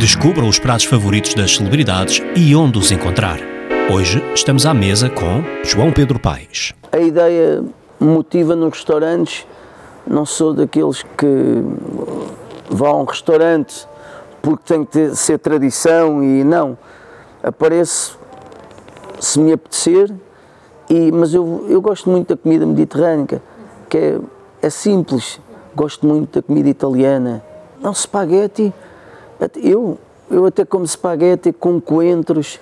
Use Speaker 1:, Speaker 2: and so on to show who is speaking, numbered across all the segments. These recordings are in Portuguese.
Speaker 1: Descubra os pratos favoritos das celebridades e onde os encontrar. Hoje estamos à mesa com João Pedro Paes.
Speaker 2: A ideia motiva nos restaurantes. Não sou daqueles que vão a um restaurante porque tem que ter, ser tradição e não. Apareço se me apetecer, e, mas eu, eu gosto muito da comida mediterrânica, que é, é simples. Gosto muito da comida italiana. Não, spaghetti eu, eu até como espaguete com coentros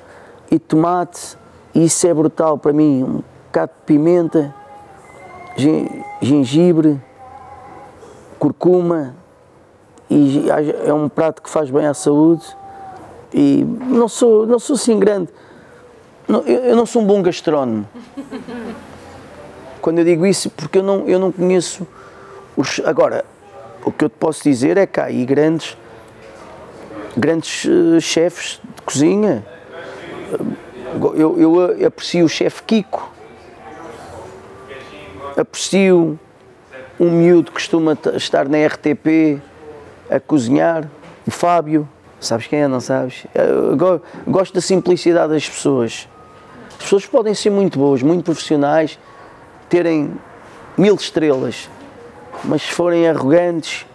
Speaker 2: e tomate, e isso é brutal para mim. Um bocado de pimenta, gengibre, curcuma, e é um prato que faz bem à saúde. E não sou, não sou assim grande. Não, eu não sou um bom gastrónomo. Quando eu digo isso, porque eu não, eu não conheço os. Agora, o que eu te posso dizer é que há aí grandes grandes uh, chefes de cozinha. Eu, eu aprecio o chefe Kiko, aprecio um miúdo que costuma estar na RTP a cozinhar, o Fábio. Sabes quem é, não sabes? Eu gosto da simplicidade das pessoas. As pessoas podem ser muito boas, muito profissionais, terem mil estrelas, mas se forem arrogantes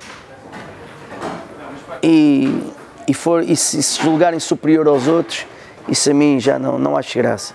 Speaker 2: e e, for, e se, julgarem superior aos outros, isso a mim já não, não acho graça.